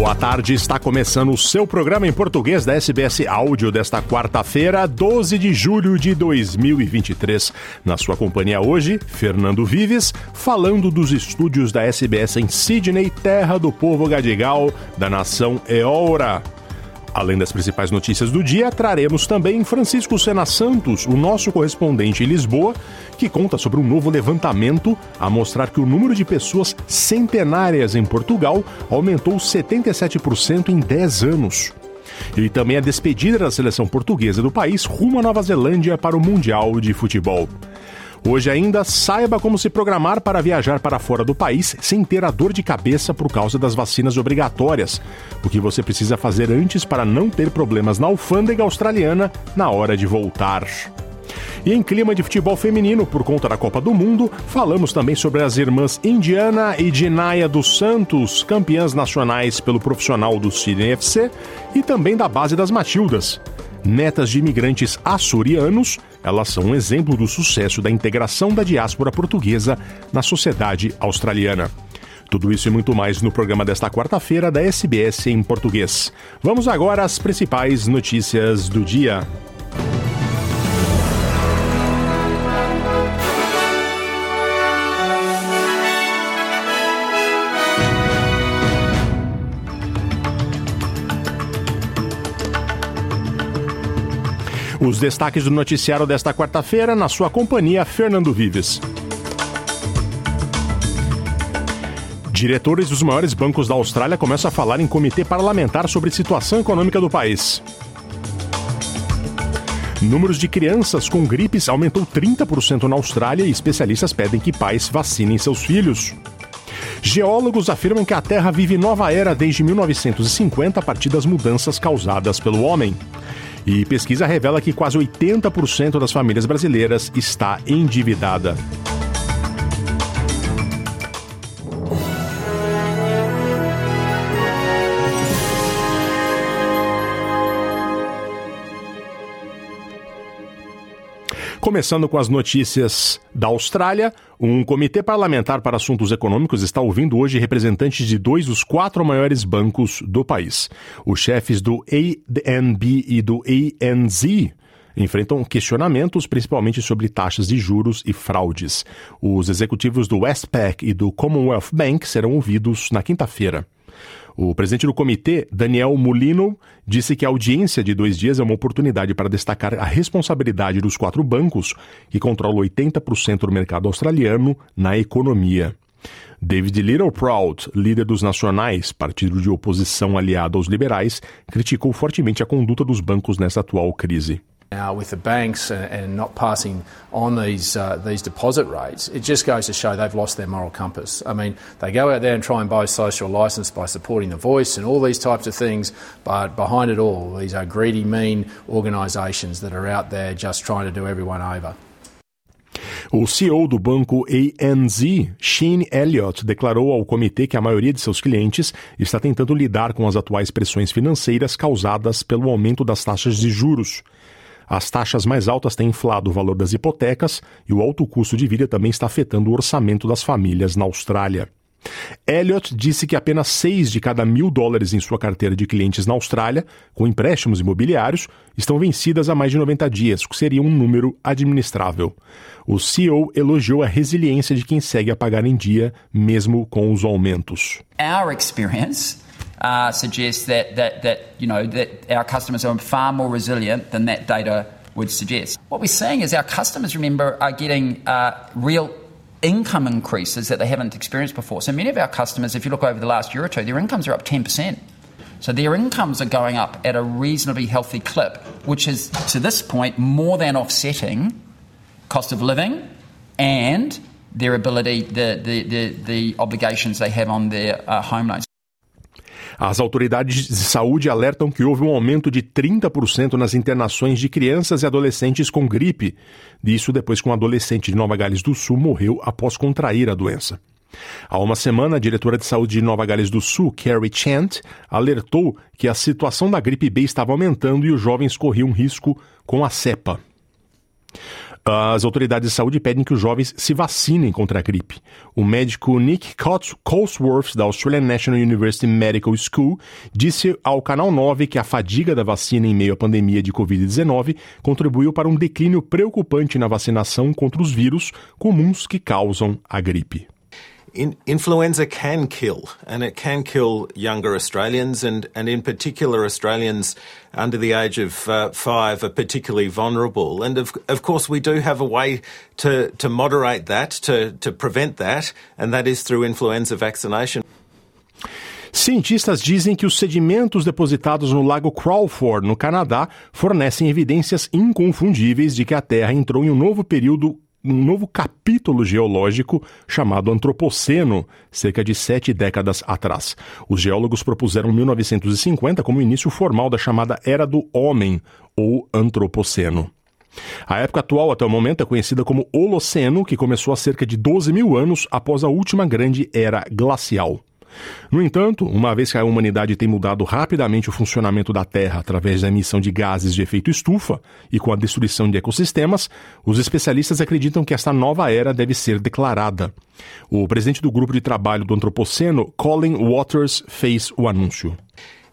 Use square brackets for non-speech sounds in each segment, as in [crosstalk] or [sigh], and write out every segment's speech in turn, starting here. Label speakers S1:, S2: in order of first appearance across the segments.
S1: Boa tarde, está começando o seu programa em português da SBS Áudio desta quarta-feira, 12 de julho de 2023. Na sua companhia hoje, Fernando Vives, falando dos estúdios da SBS em Sydney, terra do povo gadigal, da nação Eora. Além das principais notícias do dia, traremos também Francisco Sena Santos, o nosso correspondente em Lisboa, que conta sobre um novo levantamento a mostrar que o número de pessoas centenárias em Portugal aumentou 77% em 10 anos. E também a despedida da seleção portuguesa do país rumo à Nova Zelândia para o Mundial de Futebol. Hoje ainda, saiba como se programar para viajar para fora do país sem ter a dor de cabeça por causa das vacinas obrigatórias. O que você precisa fazer antes para não ter problemas na alfândega australiana na hora de voltar. E em clima de futebol feminino, por conta da Copa do Mundo, falamos também sobre as irmãs Indiana e Dinaya dos Santos, campeãs nacionais pelo profissional do Sydney FC, e também da base das Matildas. Netas de imigrantes açorianos, elas são um exemplo do sucesso da integração da diáspora portuguesa na sociedade australiana. Tudo isso e muito mais no programa desta quarta-feira da SBS em português. Vamos agora às principais notícias do dia. Os destaques do noticiário desta quarta-feira, na sua companhia, Fernando Vives. Diretores dos maiores bancos da Austrália começam a falar em comitê parlamentar sobre situação econômica do país. Números de crianças com gripes aumentou 30% na Austrália e especialistas pedem que pais vacinem seus filhos. Geólogos afirmam que a Terra vive nova era desde 1950 a partir das mudanças causadas pelo homem. E pesquisa revela que quase 80% das famílias brasileiras está endividada. Começando com as notícias da Austrália, um comitê parlamentar para assuntos econômicos está ouvindo hoje representantes de dois dos quatro maiores bancos do país. Os chefes do ANB e do ANZ enfrentam questionamentos principalmente sobre taxas de juros e fraudes. Os executivos do Westpac e do Commonwealth Bank serão ouvidos na quinta-feira. O presidente do comitê, Daniel Molino, disse que a audiência de dois dias é uma oportunidade para destacar a responsabilidade dos quatro bancos, que controlam 80% do mercado australiano, na economia. David Littleproud, líder dos Nacionais, partido de oposição aliado aos liberais, criticou fortemente a conduta dos bancos nessa atual crise.
S2: Now, with the banks and not passing on these uh, these deposit rates, it just goes to show they've lost their moral compass. I mean, they go out there and try and buy social license by supporting the voice and all these types of things, but behind it all, these are greedy, mean organisations that are out there just trying to do everyone over.
S1: O CEO do banco ANZ, Shane Elliott, declarou ao comitê que a maioria de seus clientes está tentando lidar com as atuais pressões financeiras causadas pelo aumento das taxas de juros. As taxas mais altas têm inflado o valor das hipotecas e o alto custo de vida também está afetando o orçamento das famílias na Austrália. Elliot disse que apenas 6 de cada mil dólares em sua carteira de clientes na Austrália, com empréstimos imobiliários, estão vencidas há mais de 90 dias, o que seria um número administrável. O CEO elogiou a resiliência de quem segue a pagar em dia, mesmo com os aumentos.
S3: Our experience uh, suggests that, that, that, you know, that our customers are far more resilient than that data would suggest. What we're seeing is our customers, remember, are getting uh, real income increases that they haven't experienced before. So many of our customers, if you look over the last year or two, their incomes are up 10%. So their incomes are going up at a reasonably healthy clip, which is, to this point, more than offsetting cost of living and their ability, the, the, the, the obligations they have on their uh, home loans.
S1: As autoridades de saúde alertam que houve um aumento de 30% nas internações de crianças e adolescentes com gripe. Isso depois que um adolescente de Nova Gales do Sul morreu após contrair a doença. Há uma semana, a diretora de saúde de Nova Gales do Sul, Carrie Chant, alertou que a situação da gripe B estava aumentando e os jovens corriam risco com a cepa. As autoridades de saúde pedem que os jovens se vacinem contra a gripe. O médico Nick Colesworth, da Australian National University Medical School, disse ao Canal 9 que a fadiga da vacina em meio à pandemia de Covid-19 contribuiu para um declínio preocupante na vacinação contra os vírus comuns que causam a gripe.
S4: In, influenza can kill, and it can kill younger Australians, and, and in particular, Australians under the age of uh, five are particularly vulnerable. And of, of course, we do have a way to, to moderate that, to, to prevent that, and that is through influenza vaccination.
S1: Cientistas dizem que os sedimentos depositados no Lago Crawford, no Canadá, fornecem evidências inconfundíveis de que a Terra entrou em um novo período um novo capítulo geológico chamado Antropoceno, cerca de sete décadas atrás. Os geólogos propuseram 1950 como início formal da chamada Era do Homem, ou Antropoceno. A época atual, até o momento, é conhecida como Holoceno, que começou há cerca de 12 mil anos após a última grande era glacial. No entanto, uma vez que a humanidade tem mudado rapidamente o funcionamento da Terra através da emissão de gases de efeito estufa e com a destruição de ecossistemas, os especialistas acreditam que esta nova era deve ser declarada. O presidente do grupo de trabalho do Antropoceno, Colin Waters, fez o anúncio.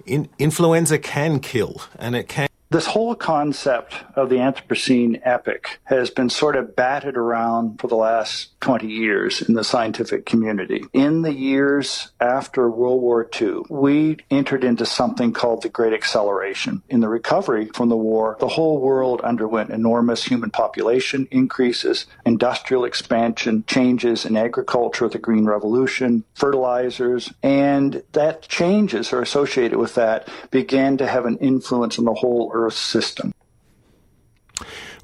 S4: In influenza can kill, and it can
S5: This whole concept of the Anthropocene epoch has been sort of batted around for the last 20 years in the scientific community. In the years after World War II, we entered into something called the Great Acceleration. In the recovery from the war, the whole world underwent enormous human population increases, industrial expansion, changes in agriculture, the Green Revolution, fertilizers, and that changes are associated with that began to have an influence on the whole.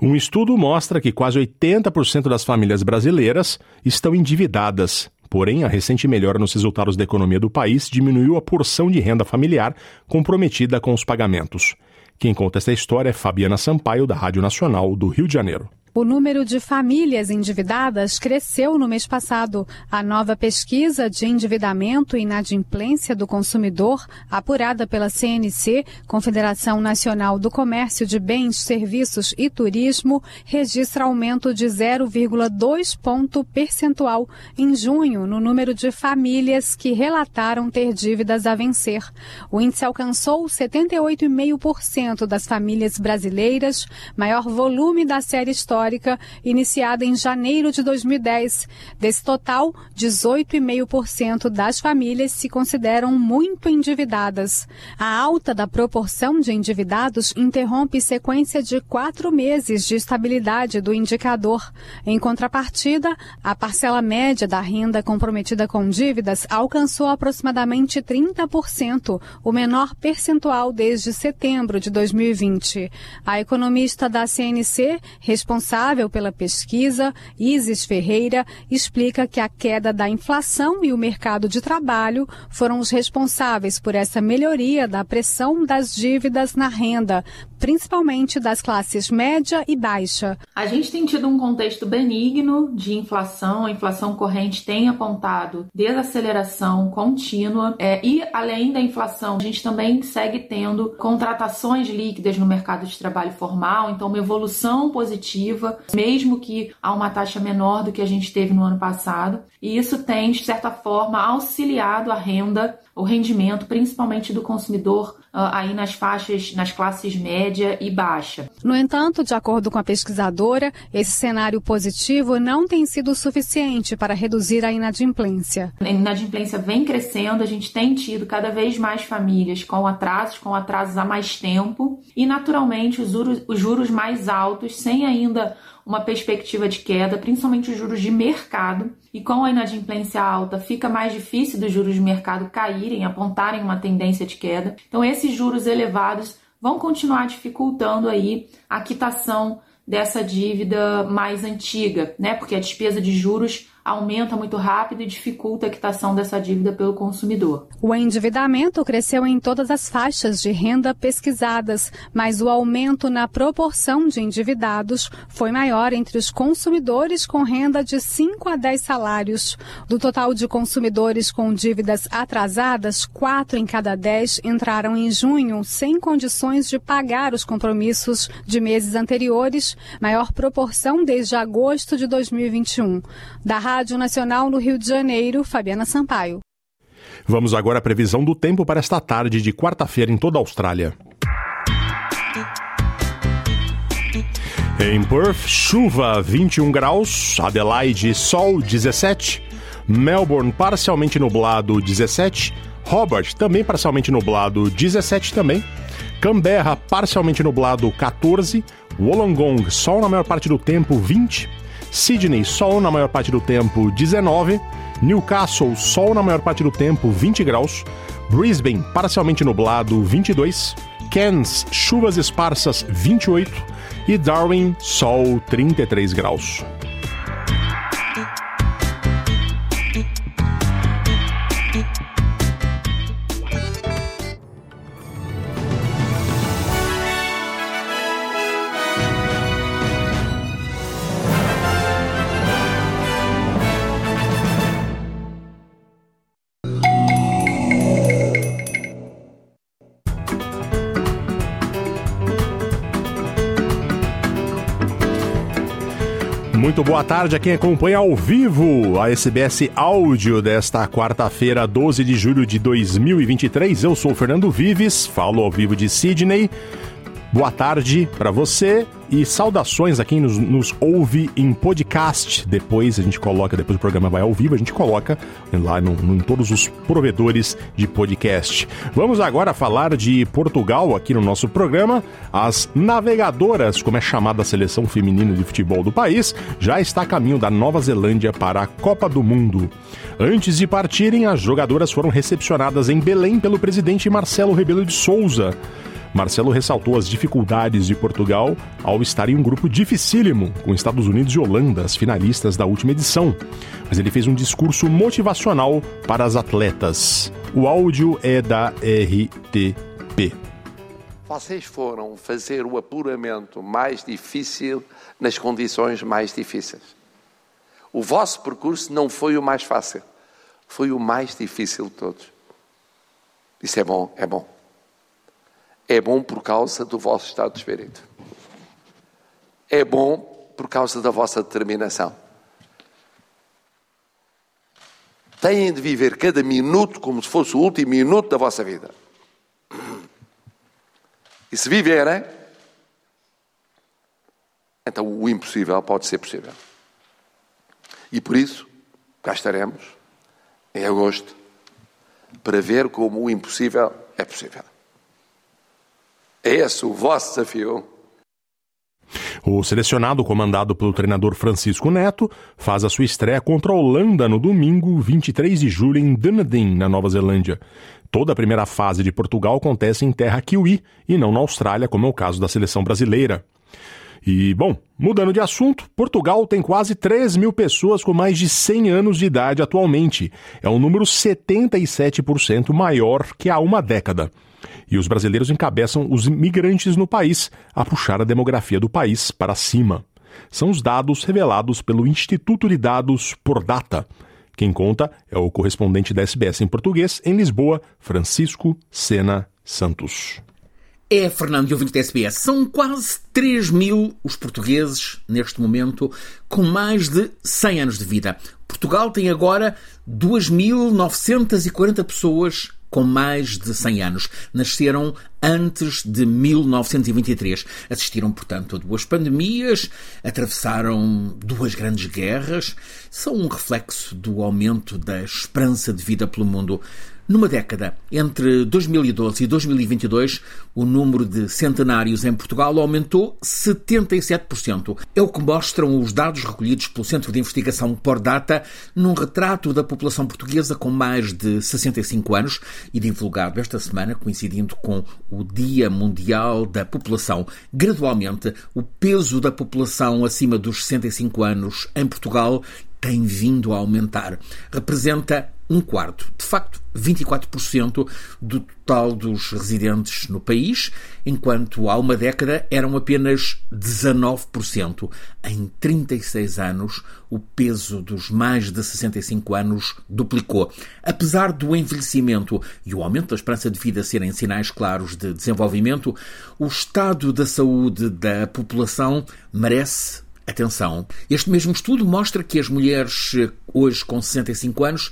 S1: Um estudo mostra que quase 80% das famílias brasileiras estão endividadas. Porém, a recente melhora nos resultados da economia do país diminuiu a porção de renda familiar comprometida com os pagamentos. Quem conta esta história é Fabiana Sampaio, da Rádio Nacional do Rio de Janeiro.
S6: O número de famílias endividadas cresceu no mês passado. A nova pesquisa de endividamento e inadimplência do consumidor, apurada pela CNC, Confederação Nacional do Comércio de Bens, Serviços e Turismo, registra aumento de 0,2 ponto percentual em junho no número de famílias que relataram ter dívidas a vencer. O índice alcançou 78,5% das famílias brasileiras, maior volume da série histórica histórica iniciada em janeiro de 2010. Desse total, 18,5% das famílias se consideram muito endividadas. A alta da proporção de endividados interrompe sequência de quatro meses de estabilidade do indicador. Em contrapartida, a parcela média da renda comprometida com dívidas alcançou aproximadamente 30%, o menor percentual desde setembro de 2020. A economista da CNC, responsável responsável pela pesquisa, Isis Ferreira, explica que a queda da inflação e o mercado de trabalho foram os responsáveis por essa melhoria da pressão das dívidas na renda, principalmente das classes média e baixa.
S7: A gente tem tido um contexto benigno de inflação, a inflação corrente tem apontado desaceleração contínua é, e, além da inflação, a gente também segue tendo contratações líquidas no mercado de trabalho formal, então uma evolução positiva mesmo que a uma taxa menor do que a gente teve no ano passado. E isso tem, de certa forma, auxiliado a renda, o rendimento, principalmente do consumidor uh, aí nas faixas, nas classes média e baixa.
S6: No entanto, de acordo com a pesquisadora, esse cenário positivo não tem sido suficiente para reduzir a inadimplência.
S7: A inadimplência vem crescendo, a gente tem tido cada vez mais famílias com atrasos, com atrasos há mais tempo, e naturalmente os juros, os juros mais altos, sem ainda uma perspectiva de queda, principalmente os juros de mercado, e com a inadimplência alta fica mais difícil dos juros de mercado caírem, apontarem uma tendência de queda. Então esses juros elevados vão continuar dificultando aí a quitação dessa dívida mais antiga, né? Porque a despesa de juros aumenta muito rápido e dificulta a quitação dessa dívida pelo consumidor.
S6: O endividamento cresceu em todas as faixas de renda pesquisadas, mas o aumento na proporção de endividados foi maior entre os consumidores com renda de 5 a 10 salários. Do total de consumidores com dívidas atrasadas, 4 em cada 10 entraram em junho sem condições de pagar os compromissos de meses anteriores, maior proporção desde agosto de 2021. Da Rádio Nacional no Rio de Janeiro, Fabiana Sampaio.
S1: Vamos agora à previsão do tempo para esta tarde de quarta-feira em toda a Austrália. Em Perth, chuva 21 graus, Adelaide, sol 17, Melbourne parcialmente nublado 17, Hobart também parcialmente nublado 17 também, Canberra parcialmente nublado 14, Wollongong sol na maior parte do tempo 20, Sydney sol na maior parte do tempo 19, Newcastle sol na maior parte do tempo 20 graus, Brisbane parcialmente nublado 22, Cairns chuvas esparsas 28 e Darwin, sol 33 graus. Muito boa tarde a quem acompanha ao vivo a SBS Áudio desta quarta-feira, 12 de julho de 2023. Eu sou o Fernando Vives, falo ao vivo de Sydney. Boa tarde para você e saudações a quem nos, nos, ouve em podcast. Depois a gente coloca, depois o programa vai ao vivo, a gente coloca lá no, no, em todos os provedores de podcast. Vamos agora falar de Portugal aqui no nosso programa. As navegadoras, como é chamada a seleção feminina de futebol do país, já está a caminho da Nova Zelândia para a Copa do Mundo. Antes de partirem, as jogadoras foram recepcionadas em Belém pelo presidente Marcelo Rebelo de Souza. Marcelo ressaltou as dificuldades de Portugal ao estar em um grupo dificílimo com Estados Unidos e Holanda, as finalistas da última edição. Mas ele fez um discurso motivacional para as atletas. O áudio é da RTP.
S8: Vocês foram fazer o apuramento mais difícil nas condições mais difíceis. O vosso percurso não foi o mais fácil, foi o mais difícil de todos. Isso é bom, é bom é bom por causa do vosso estado de espírito. É bom por causa da vossa determinação. Têm de viver cada minuto como se fosse o último minuto da vossa vida. E se viverem, então o impossível pode ser possível. E por isso, cá estaremos em agosto para ver como o impossível é possível. Esse o vosso desafio.
S1: O selecionado, comandado pelo treinador Francisco Neto, faz a sua estreia contra a Holanda no domingo, 23 de julho, em Dunedin, na Nova Zelândia. Toda a primeira fase de Portugal acontece em terra kiwi e não na Austrália, como é o caso da seleção brasileira. E, bom, mudando de assunto, Portugal tem quase 3 mil pessoas com mais de 100 anos de idade atualmente. É um número 77% maior que há uma década. E os brasileiros encabeçam os imigrantes no país a puxar a demografia do país para cima. São os dados revelados pelo Instituto de Dados por Data. Quem conta é o correspondente da SBS em português em Lisboa, Francisco Sena Santos.
S9: É, Fernando e ouvinte da SBS, são quase 3 mil os portugueses, neste momento, com mais de 100 anos de vida. Portugal tem agora 2.940 pessoas com mais de 100 anos. Nasceram antes de 1923. Assistiram, portanto, a duas pandemias, atravessaram duas grandes guerras. São um reflexo do aumento da esperança de vida pelo mundo. Numa década, entre 2012 e 2022, o número de centenários em Portugal aumentou 77%. É o que mostram os dados recolhidos pelo Centro de Investigação Por Data num retrato da população portuguesa com mais de 65 anos e divulgado esta semana, coincidindo com o Dia Mundial da População. Gradualmente, o peso da população acima dos 65 anos em Portugal tem vindo a aumentar. Representa um quarto, de facto, 24% do total dos residentes no país, enquanto há uma década eram apenas 19%. Em 36 anos, o peso dos mais de 65 anos duplicou. Apesar do envelhecimento e o aumento da esperança de vida serem sinais claros de desenvolvimento, o estado da saúde da população merece atenção. Este mesmo estudo mostra que as mulheres hoje com 65 anos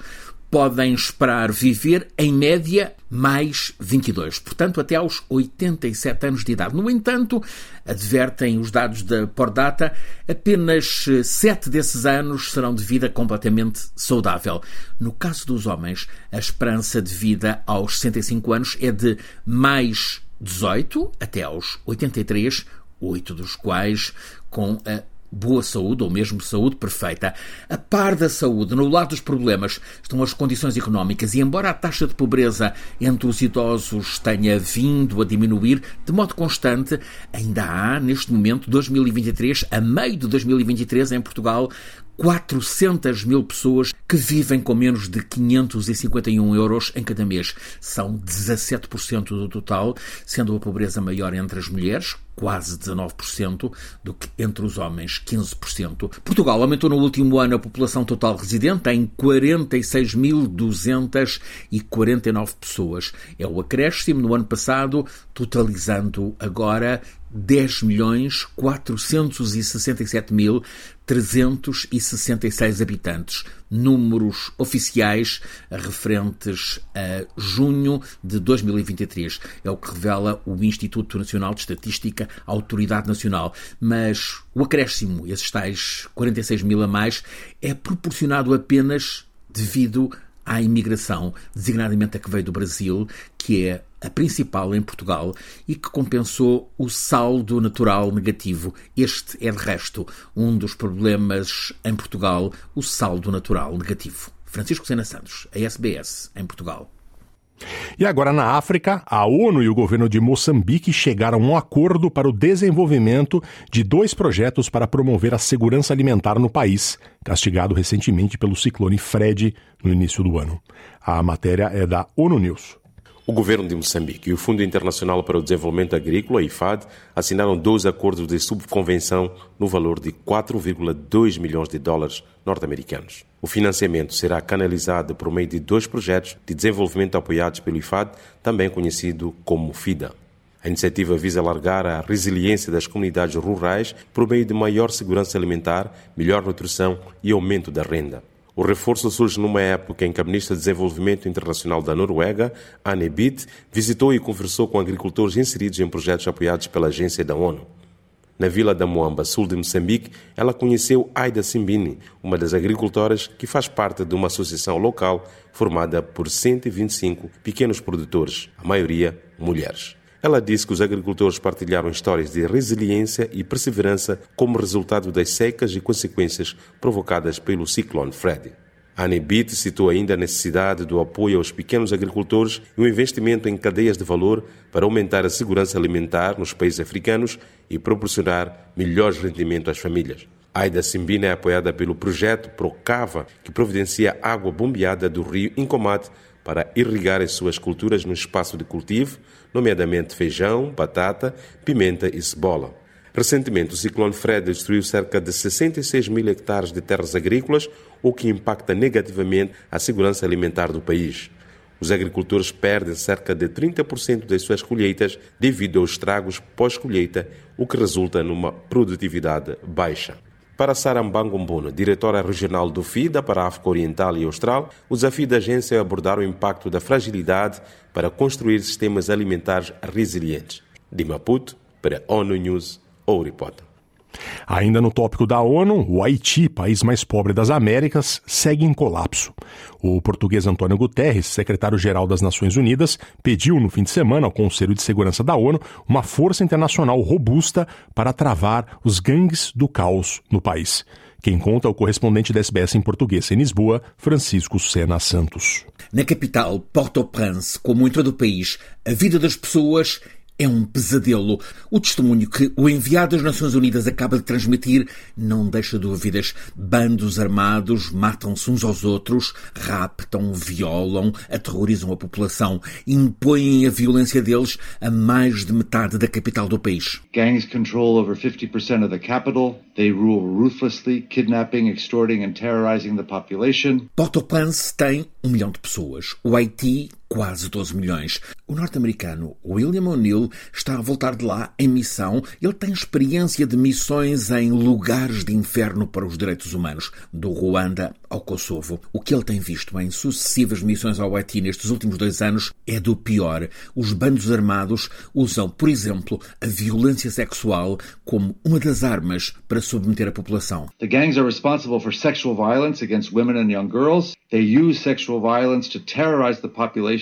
S9: podem esperar viver, em média, mais 22, portanto, até aos 87 anos de idade. No entanto, advertem os dados da Pordata, apenas 7 desses anos serão de vida completamente saudável. No caso dos homens, a esperança de vida aos 65 anos é de mais 18 até aos 83, oito dos quais com a boa saúde ou mesmo saúde perfeita. A par da saúde, no lado dos problemas, estão as condições económicas e, embora a taxa de pobreza entre os idosos tenha vindo a diminuir de modo constante, ainda há, neste momento, 2023, a meio de 2023, em Portugal, 400 mil pessoas que vivem com menos de 551 euros em cada mês. São 17% do total, sendo a pobreza maior entre as mulheres, quase 19%, do que entre os homens, 15%. Portugal aumentou no último ano a população total residente em 46.249 pessoas. É o acréscimo no ano passado, totalizando agora 10 milhões 467 mil 366 habitantes. Números oficiais referentes a junho de 2023. É o que revela o Instituto Nacional de Estatística, Autoridade Nacional. Mas o acréscimo, esses tais 46 mil a mais, é proporcionado apenas devido à imigração, designadamente a que veio do Brasil, que é a principal em Portugal e que compensou o saldo natural negativo. Este é, de resto, um dos problemas em Portugal, o saldo natural negativo. Francisco Sena Santos, a SBS, em Portugal.
S1: E agora na África, a ONU e o governo de Moçambique chegaram a um acordo para o desenvolvimento de dois projetos para promover a segurança alimentar no país, castigado recentemente pelo ciclone Fred no início do ano. A matéria é da ONU News.
S10: O governo de Moçambique e o Fundo Internacional para o Desenvolvimento Agrícola, IFAD, assinaram dois acordos de subconvenção no valor de 4,2 milhões de dólares norte-americanos. O financiamento será canalizado por meio de dois projetos de desenvolvimento apoiados pelo IFAD, também conhecido como FIDA. A iniciativa visa alargar a resiliência das comunidades rurais por meio de maior segurança alimentar, melhor nutrição e aumento da renda. O reforço surge numa época em que a Ministra de Desenvolvimento Internacional da Noruega, Anne Bitt, visitou e conversou com agricultores inseridos em projetos apoiados pela agência da ONU. Na vila da Moamba, sul de Moçambique, ela conheceu Aida Simbini, uma das agricultoras que faz parte de uma associação local formada por 125 pequenos produtores, a maioria mulheres. Ela disse que os agricultores partilharam histórias de resiliência e perseverança como resultado das secas e consequências provocadas pelo ciclone Freddy. Anne Bitt citou ainda a necessidade do apoio aos pequenos agricultores e o investimento em cadeias de valor para aumentar a segurança alimentar nos países africanos e proporcionar melhores rendimentos às famílias. Aida Simbina é apoiada pelo projeto Procava, que providencia água bombeada do rio Incomate para irrigar as suas culturas no espaço de cultivo, nomeadamente feijão, batata, pimenta e cebola. Recentemente, o ciclone Fred destruiu cerca de 66 mil hectares de terras agrícolas, o que impacta negativamente a segurança alimentar do país. Os agricultores perdem cerca de 30% das suas colheitas devido aos estragos pós-colheita, o que resulta numa produtividade baixa. Para Sara Mbangombono, diretora regional do FIDA para a África Oriental e Austral, o desafio da agência é abordar o impacto da fragilidade para construir sistemas alimentares resilientes. De Maputo, para ONU News, Ouripota.
S1: Ainda no tópico da ONU, o Haiti, país mais pobre das Américas, segue em colapso. O português Antônio Guterres, secretário-geral das Nações Unidas, pediu no fim de semana ao Conselho de Segurança da ONU uma força internacional robusta para travar os gangues do caos no país. Quem conta é o correspondente da SBS em português em Lisboa, Francisco Sena Santos.
S9: Na capital, Port-au-Prince, como em todo o país, a vida das pessoas é um pesadelo. O testemunho que o enviado das Nações Unidas acaba de transmitir não deixa dúvidas. Bandos armados matam-se uns aos outros, raptam, violam, aterrorizam a população, impõem a violência deles a mais de metade da capital do país.
S11: Gangs control over 50% of the capital. They rule ruthlessly, kidnapping, extorting and terrorizing the population.
S9: Port-au-Prince tem um milhão de pessoas. O Haiti quase 12 milhões. O norte-americano William O'Neill está a voltar de lá em missão. Ele tem experiência de missões em lugares de inferno para os direitos humanos, do Ruanda ao Kosovo. O que ele tem visto em sucessivas missões ao Haiti nestes últimos dois anos é do pior. Os bandos armados usam, por exemplo, a violência sexual como uma das armas para submeter a população.
S11: The gangs are responsible for sexual violence against women and young girls. They use sexual violence to terrorize the population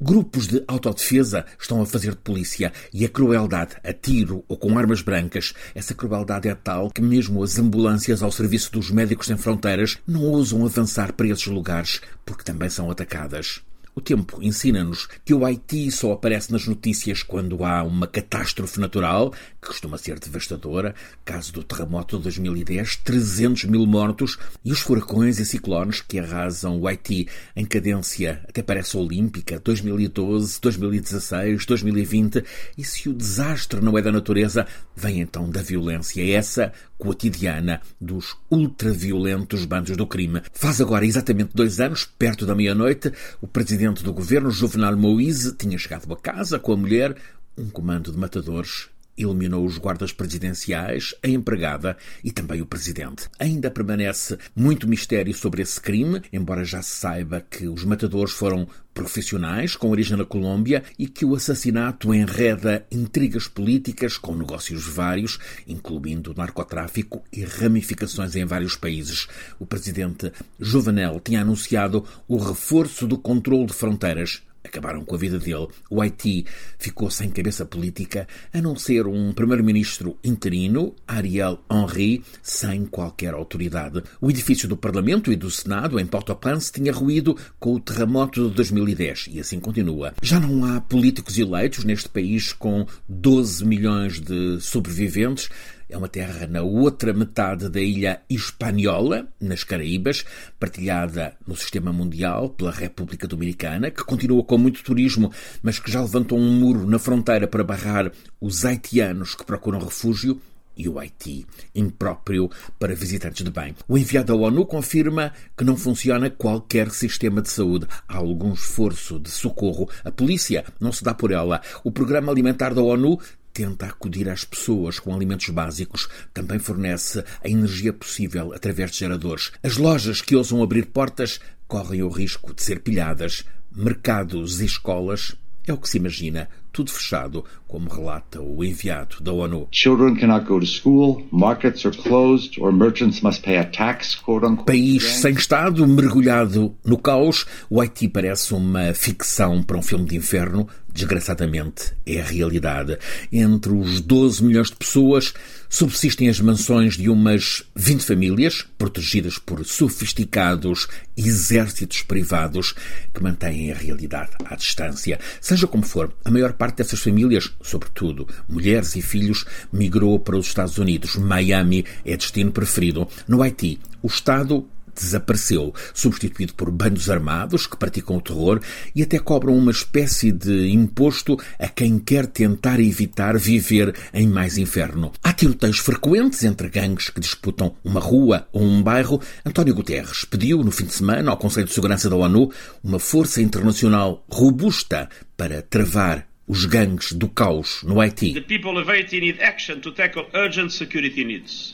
S9: Grupos de autodefesa estão a fazer de polícia e a crueldade, a tiro ou com armas brancas, essa crueldade é tal que mesmo as ambulâncias ao serviço dos médicos sem fronteiras não ousam avançar para esses lugares porque também são atacadas. O tempo ensina-nos que o Haiti só aparece nas notícias quando há uma catástrofe natural, que costuma ser devastadora, caso do terremoto de 2010, 300 mil mortos, e os furacões e ciclones que arrasam o Haiti. Em cadência até parece olímpica, 2012, 2016, 2020, e se o desastre não é da natureza, vem então da violência, essa cotidiana dos ultraviolentos bandos do crime. Faz agora exatamente dois anos, perto da meia-noite, o presidente do governo, Juvenal Moïse, tinha chegado a casa com a mulher, um comando de matadores eliminou os guardas presidenciais, a empregada e também o presidente. Ainda permanece muito mistério sobre esse crime, embora já se saiba que os matadores foram profissionais com origem na Colômbia e que o assassinato enreda intrigas políticas com negócios vários, incluindo narcotráfico e ramificações em vários países. O presidente Jovenel tinha anunciado o reforço do controle de fronteiras acabaram com a vida dele. O Haiti ficou sem cabeça política, a não ser um primeiro-ministro interino, Ariel Henry, sem qualquer autoridade. O edifício do Parlamento e do Senado, em Port-au-Prince, tinha ruído com o terremoto de 2010 e assim continua. Já não há políticos eleitos neste país com 12 milhões de sobreviventes. É uma terra na outra metade da ilha Hispaniola, nas Caraíbas, partilhada no sistema mundial pela República Dominicana, que continua com muito turismo, mas que já levantou um muro na fronteira para barrar os haitianos que procuram refúgio e o Haiti, impróprio para visitantes de bem. O enviado da ONU confirma que não funciona qualquer sistema de saúde. Há algum esforço de socorro. A polícia não se dá por ela. O Programa Alimentar da ONU tenta acudir às pessoas com alimentos básicos, também fornece a energia possível através de geradores. As lojas que ousam abrir portas correm o risco de ser pilhadas. Mercados e escolas é o que se imagina, tudo fechado, como relata o enviado da ONU.
S11: Children cannot go to school, markets are closed, or merchants must pay a tax.
S9: País sem Estado, mergulhado no caos, o Haiti parece uma ficção para um filme de inferno, desgraçadamente é a realidade. Entre os 12 milhões de pessoas, subsistem as mansões de umas 20 famílias, protegidas por sofisticados exércitos privados que mantêm a realidade à distância. Seja como for, a maior parte dessas famílias, sobretudo mulheres e filhos, migrou para os Estados Unidos. Miami é destino preferido. No Haiti, o Estado desapareceu, substituído por bandos armados que praticam o terror e até cobram uma espécie de imposto a quem quer tentar evitar viver em mais inferno. Há tiroteios frequentes entre gangues que disputam uma rua ou um bairro. António Guterres pediu no fim de semana ao Conselho de Segurança da ONU uma força internacional robusta para travar os gangues do caos no Haiti.
S12: The people of Haiti need action to tackle urgent security needs.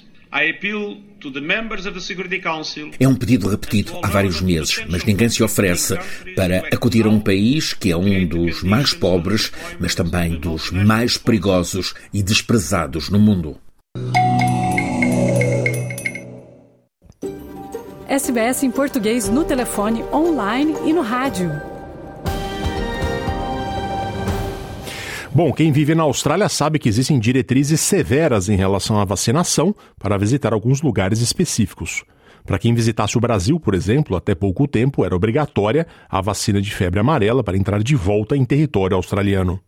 S9: É um pedido repetido há vários meses, mas ninguém se oferece para acudir a um país que é um dos mais pobres, mas também dos mais perigosos e desprezados no mundo.
S13: SBS em português no telefone, online e no rádio.
S1: Bom, quem vive na Austrália sabe que existem diretrizes severas em relação à vacinação para visitar alguns lugares específicos. Para quem visitasse o Brasil, por exemplo, até pouco tempo era obrigatória a vacina de febre amarela para entrar de volta em território australiano.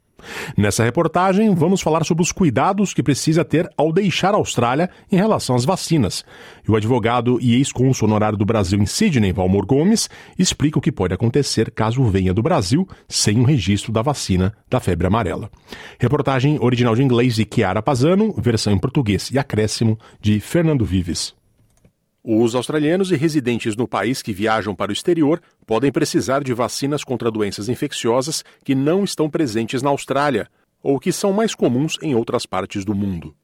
S1: Nessa reportagem, vamos falar sobre os cuidados que precisa ter ao deixar a Austrália em relação às vacinas. E o advogado e ex-cônsul honorário do Brasil em Sydney, Valmor Gomes, explica o que pode acontecer caso venha do Brasil sem o um registro da vacina da febre amarela. Reportagem original de inglês de Chiara Pazano, versão em português e acréscimo de Fernando Vives. Os australianos e residentes no país que viajam para o exterior podem precisar de vacinas contra doenças infecciosas que não estão presentes na Austrália ou que são mais comuns em outras partes do mundo.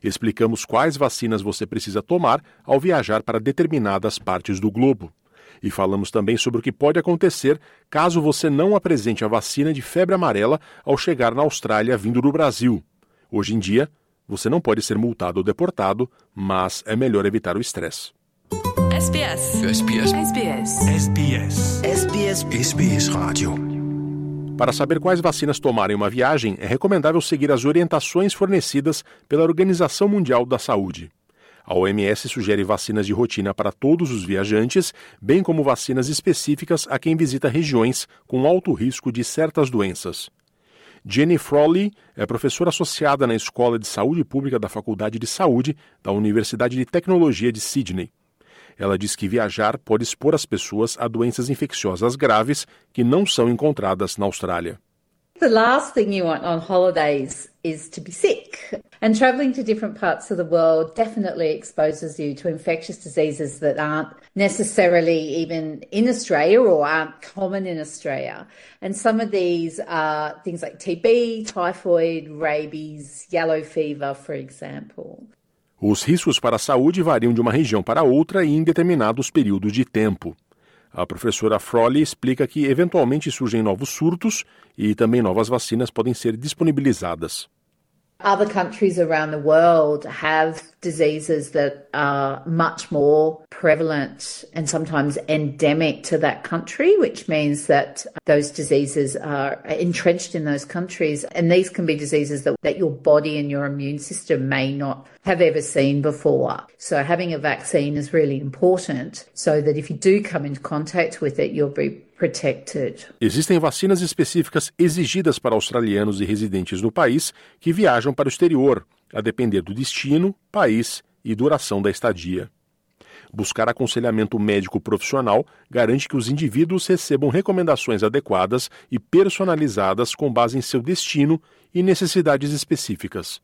S1: Explicamos quais vacinas você precisa tomar ao viajar para determinadas partes do globo. E falamos também sobre o que pode acontecer caso você não apresente a vacina de febre amarela ao chegar na Austrália vindo do Brasil. Hoje em dia, você não pode ser multado ou deportado, mas é melhor evitar o estresse.
S14: SBS. SBS. SBS. SBS. SBS.
S1: SBS Rádio. Para saber quais vacinas tomar em uma viagem, é recomendável seguir as orientações fornecidas pela Organização Mundial da Saúde. A OMS sugere vacinas de rotina para todos os viajantes, bem como vacinas específicas a quem visita regiões com alto risco de certas doenças. Jenny Frawley é professora associada na Escola de Saúde Pública da Faculdade de Saúde da Universidade de Tecnologia de Sydney. Ela diz que viajar pode expor as pessoas a doenças infecciosas graves que não são encontradas na Austrália.
S15: The last thing you want on holidays is to be sick. And traveling to different parts of the world definitely exposes you to infectious diseases that aren't necessarily even in Australia or aren't common in Australia. And some of these are things like TB, typhoid, rabies, yellow fever, for example.
S1: Os riscos para a saúde variam de uma região para outra e em determinados períodos de tempo. A professora Froley explica que eventualmente surgem novos surtos e também novas vacinas podem ser disponibilizadas.
S15: Other countries around the world have diseases that are much more prevalent and sometimes endemic to that country, which means that those diseases are entrenched in those countries. And these can be diseases that, that your body and your immune system may not have ever seen before. So having a vaccine is really important so that if you do come into contact with it, you'll be protected.
S1: Existem vacinas específicas exigidas para australianos e residentes no país que viajam para o exterior, a depender do destino, país e duração da estadia. Buscar aconselhamento médico profissional garante que os indivíduos recebam recomendações adequadas e personalizadas com base em seu destino e necessidades específicas.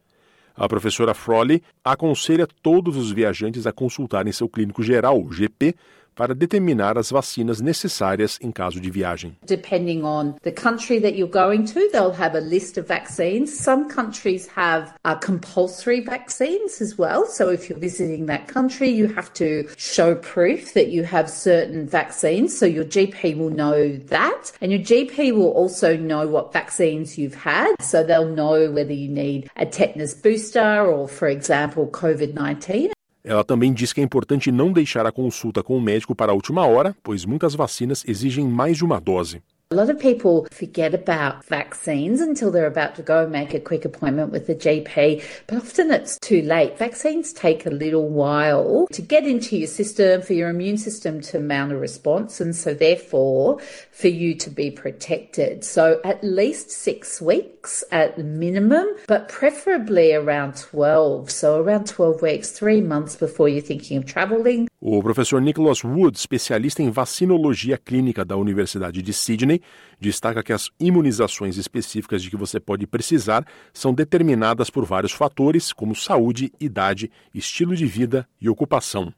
S1: A professora Froley aconselha todos os viajantes a consultarem seu clínico geral, GP, para determinar as vacinas necessárias em caso de viagem.
S15: Depending on the country that you're going to, they'll have a list of vaccines. Some countries have uh, compulsory vaccines as well. So if you're visiting that country, you have to show proof that you have certain vaccines. So your GP will know that. And your GP will also know what vaccines you've had. So they'll know whether you need a tetanus booster or, for example, COVID 19.
S1: Ela também diz que é importante não deixar a consulta com o médico para a última hora, pois muitas vacinas exigem mais de uma dose.
S15: A lot of people forget about vaccines until they're about to go make a quick appointment with the GP, but often it's too late. Vaccines take a little while to get into your system, for your immune system to mount a response, and so therefore for you to be protected. So at least six weeks at minimum, but preferably around 12. So around 12 weeks, three months before you're thinking of traveling.
S1: O professor Nicholas Wood, especialista em vacinologia clínica da Universidade de Sydney, destaca que as imunizações específicas de que você pode precisar são determinadas por vários fatores, como saúde, idade, estilo de vida e ocupação.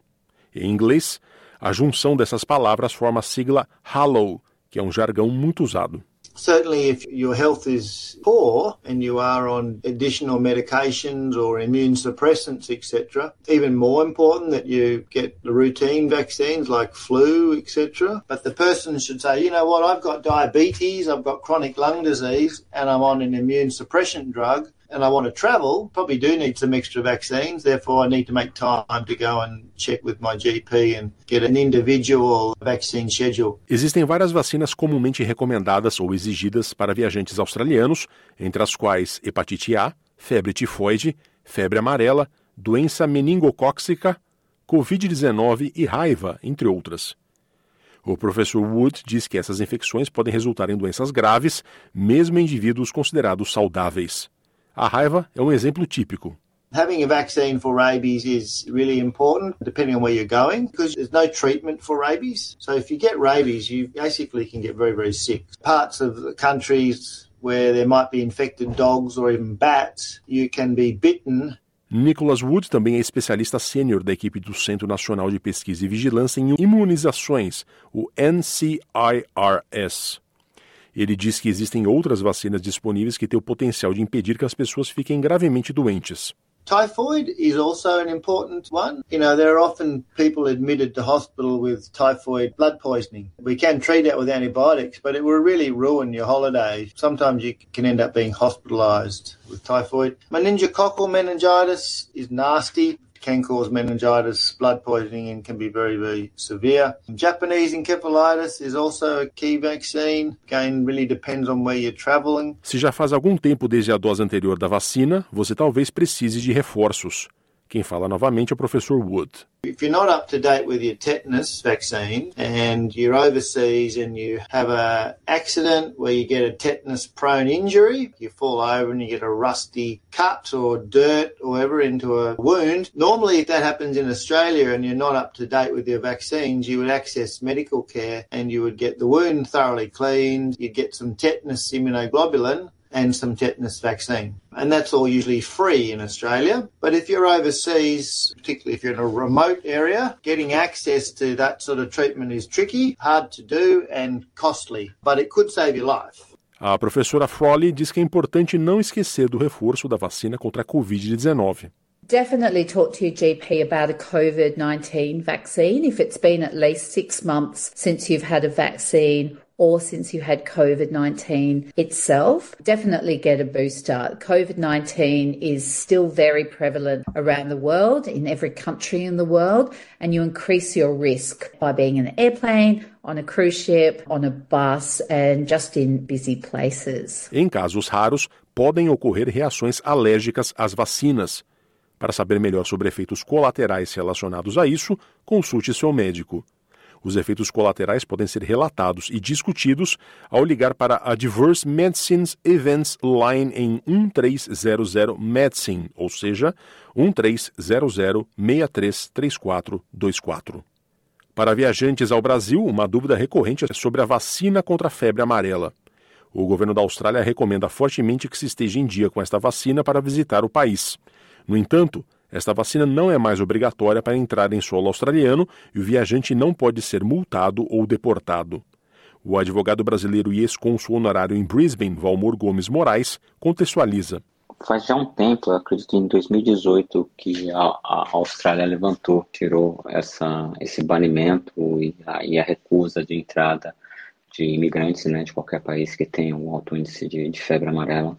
S1: Em inglês, a junção dessas palavras forma a sigla HALOW, que é um jargão muito usado.
S16: Certainly, if your health is poor and you are on additional medications or immune suppressants, etc., even more important that you get the routine vaccines like flu, etc. But the person should say, you know what, I've got diabetes, I've got chronic lung disease, and I'm on an immune suppression drug and I want to travel, probably do need some extra vaccines. Therefore, I need to make time to go and check with my GP and get an individual vaccine schedule.
S1: Existem várias vacinas comumente recomendadas ou exigidas para viajantes australianos, entre as quais hepatite A, febre tifoide, febre amarela, doença meningocóxica, Covid-19 e raiva, entre outras. O professor Wood diz que essas infecções podem resultar em doenças graves, mesmo em indivíduos considerados saudáveis. A raiva é um exemplo típico.
S16: Having a vaccine for rabies is really important depending on where you're going because there's no treatment for rabies. So if you get rabies, you basically can get very, very sick. Parts of the countries where there might be infected dogs or even bats, you can be bitten
S1: Nicholas Wood também é especialista sênior da equipe do Centro Nacional de Pesquisa e Vigilância em Imunizações, o NCIRS. Ele diz que existem outras vacinas disponíveis que têm o potencial de impedir que as pessoas fiquem gravemente doentes.
S16: Typhoid is also an important one. You know, there are often people admitted to hospital with typhoid blood poisoning. We can treat it with antibiotics, but it will really ruin your holiday. Sometimes you can end up being hospitalized with typhoid. Meningococcal meningitis is nasty can cause meningitis, blood poisoning, and can be very, very severe. Japanese encephalitis is also a key vaccine. Again, really depends on where you're traveling.
S1: Se já faz algum tempo desde a dose anterior da vacina, você talvez precise de reforços. Quem fala novamente é o professor Wood.
S16: If you're not up to date with your tetanus vaccine and you're overseas and you have a accident where you get a tetanus prone injury, you fall over and you get a rusty cut or dirt or whatever into a wound. Normally if that happens in Australia and you're not up to date with your vaccines, you would access medical care and you would get the wound thoroughly cleaned, you'd get some tetanus immunoglobulin and some tetanus vaccine. And that's all usually free in Australia. But if you're overseas, particularly if you're in a remote area, getting access to that sort of treatment is tricky, hard to do, and costly. But it could save your life.
S1: A professora Frawley diz que é importante não esquecer do reforço da vacina contra a Covid-19.
S15: Definitely talk to your GP about a COVID 19 vaccine if it's been at least six months since you've had a vaccine or since you had COVID 19 itself, definitely get a booster. COVID 19 is still very prevalent around the world, in every country in the world, and you increase your risk by being in an airplane, on a cruise ship, on a bus, and just in busy places.
S1: Em casos raros, podem ocorrer reações alérgicas às vacinas. Para saber melhor sobre efeitos colaterais relacionados a isso, consulte seu médico. Os efeitos colaterais podem ser relatados e discutidos ao ligar para a Adverse Medicines Events Line em 1300 Medicine, ou seja, 1300 633424. Para viajantes ao Brasil, uma dúvida recorrente é sobre a vacina contra a febre amarela. O governo da Austrália recomenda fortemente que se esteja em dia com esta vacina para visitar o país. No entanto, esta vacina não é mais obrigatória para entrar em solo australiano e o viajante não pode ser multado ou deportado. O advogado brasileiro e ex-cônsul honorário em Brisbane, Valmor Gomes Moraes, contextualiza.
S17: Faz já um tempo, acredito em 2018, que a, a Austrália levantou, tirou essa, esse banimento e a, e a recusa de entrada de imigrantes né, de qualquer país que tenha um alto índice de, de febre amarela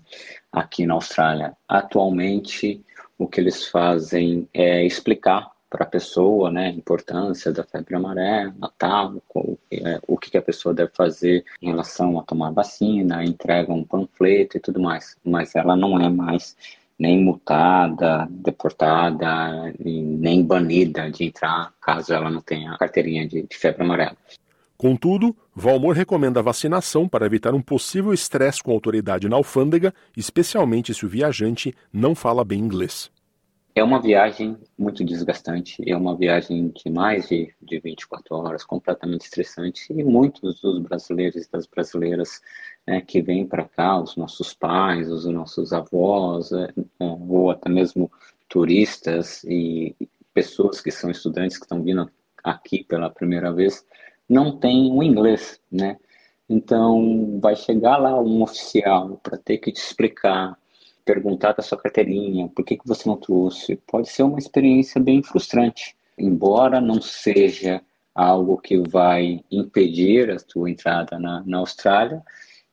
S17: aqui na Austrália. Atualmente, o que eles fazem é explicar para a pessoa né, a importância da febre amarela, tal, o, é, o que a pessoa deve fazer em relação a tomar vacina, entrega um panfleto e tudo mais. Mas ela não é mais nem multada, deportada, nem banida de entrar caso ela não tenha carteirinha de, de febre amarela.
S1: Contudo, Valmor recomenda a vacinação para evitar um possível estresse com a autoridade na alfândega, especialmente se o viajante não fala bem inglês.
S17: É uma viagem muito desgastante, é uma viagem de mais de, de 24 horas, completamente estressante, e muitos dos brasileiros e das brasileiras né, que vêm para cá, os nossos pais, os nossos avós, é, é, ou até mesmo turistas e pessoas que são estudantes que estão vindo aqui pela primeira vez, não tem o inglês, né? Então, vai chegar lá um oficial para ter que te explicar, perguntar da sua carteirinha, por que, que você não trouxe. Pode ser uma experiência bem frustrante, embora não seja algo que vai impedir a tua entrada na, na Austrália,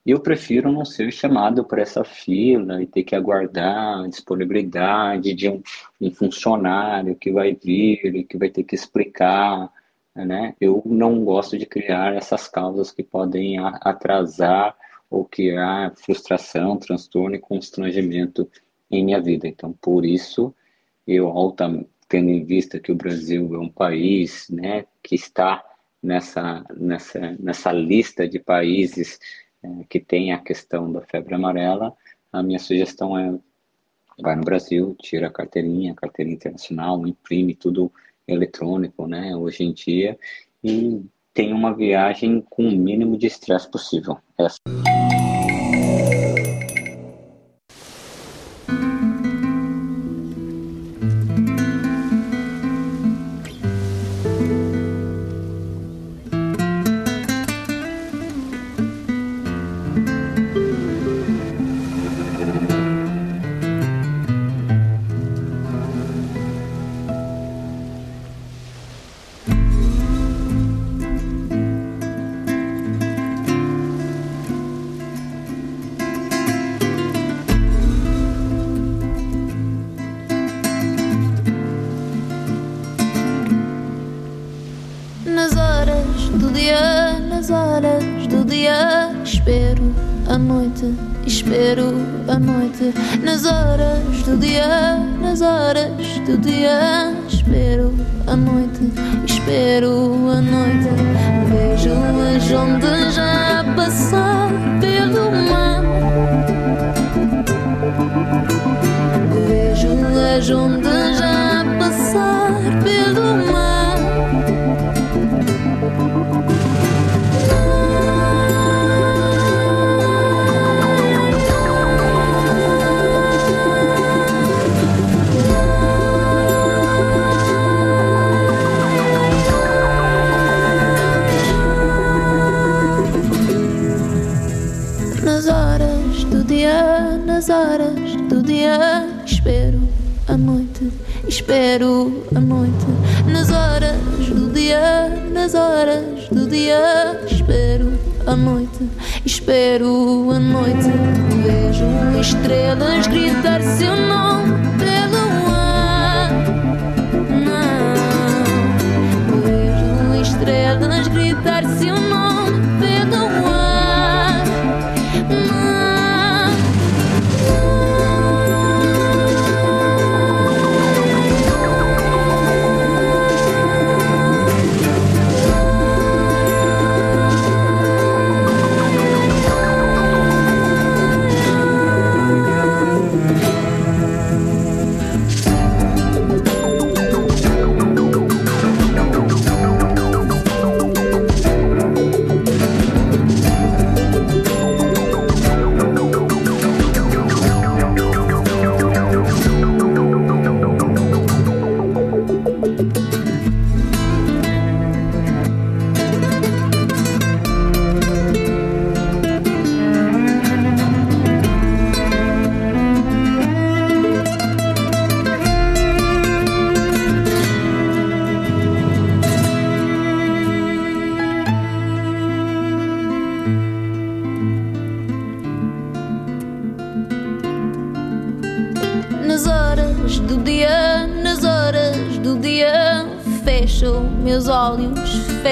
S17: eu prefiro não ser chamado para essa fila e ter que aguardar a disponibilidade de um, um funcionário que vai vir e que vai ter que explicar né? Eu não gosto de criar essas causas que podem atrasar ou criar frustração, transtorno e constrangimento em minha vida. Então, por isso, eu, tendo em vista que o Brasil é um país né, que está nessa, nessa, nessa lista de países é, que tem a questão da febre amarela, a minha sugestão é vai no Brasil, tira a carteirinha, carteira internacional, imprime tudo eletrônico, né, hoje em dia, e tem uma viagem com o mínimo de estresse possível. Essa.
S18: Espero a noite. Nas horas do dia, nas horas do dia. Espero a noite, espero a noite. Vejo estrelas gritar seu nome pelo ar. Não. Vejo estrelas gritar seu nome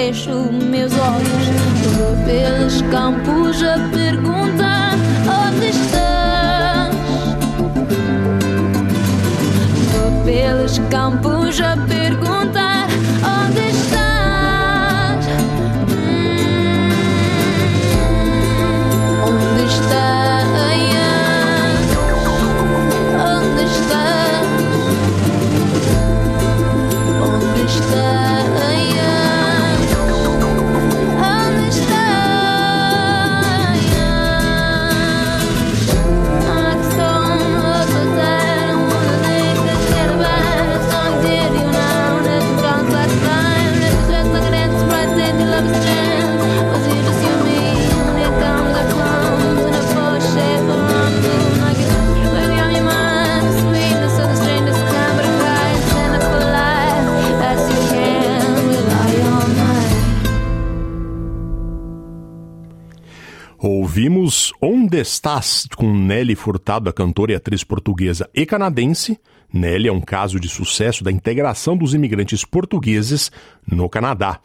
S18: fecho meus olhos. Vou pelos campos a perguntar onde estás. Vou pelos campos a perguntar
S1: Ouvimos Onde Estás com Nelly Furtado, a cantora e atriz portuguesa e canadense. Nelly é um caso de sucesso da integração dos imigrantes portugueses no Canadá.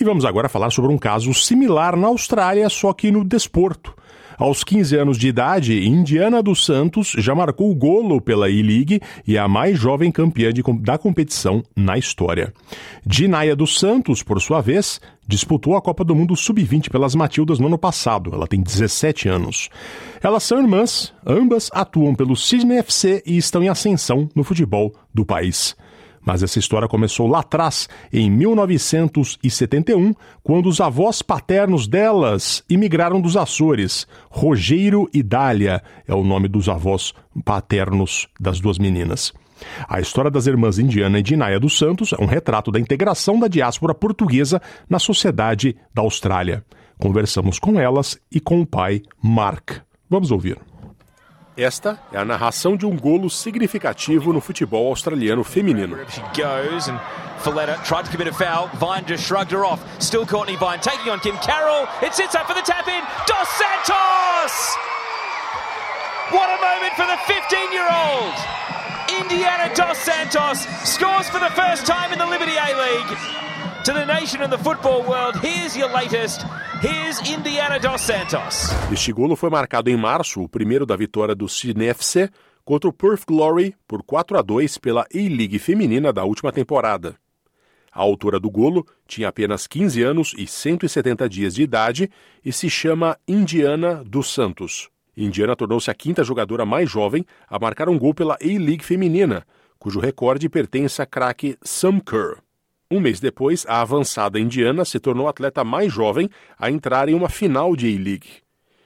S1: E vamos agora falar sobre um caso similar na Austrália, só que no desporto. Aos 15 anos de idade, Indiana dos Santos já marcou golo pela E-League e é a mais jovem campeã de, da competição na história. Dinaya dos Santos, por sua vez, disputou a Copa do Mundo Sub-20 pelas Matildas no ano passado. Ela tem 17 anos. Elas são irmãs, ambas atuam pelo Sydney FC e estão em ascensão no futebol do país. Mas essa história começou lá atrás, em 1971, quando os avós paternos delas imigraram dos Açores. Rogério e Dália é o nome dos avós paternos das duas meninas. A história das irmãs Indiana e Dinaya dos Santos é um retrato da integração da diáspora portuguesa na sociedade da Austrália. Conversamos com elas e com o pai, Mark. Vamos ouvir. Esta é a narração de um golo significativo no futebol australiano feminino.
S19: Folletta tried to commit a foul. Vine just shrugged her off. Still Courtney Vine taking on Kim Carroll. It sits up for the tap in. Dos Santos! What a moment for the 15 year old! Indiana Dos Santos scores for the first time in the Liberty A League. To the nation and the football world, here's your latest Here's Indiana dos Santos.
S1: Este golo foi marcado em março, o primeiro da vitória do Sydney contra o Perth Glory por 4 a 2 pela A-League feminina da última temporada. A autora do golo tinha apenas 15 anos e 170 dias de idade e se chama Indiana dos Santos. Indiana tornou-se a quinta jogadora mais jovem a marcar um gol pela A-League feminina, cujo recorde pertence à craque Sam Kerr. Um mês depois, a avançada indiana se tornou a atleta mais jovem a entrar em uma final de A-League.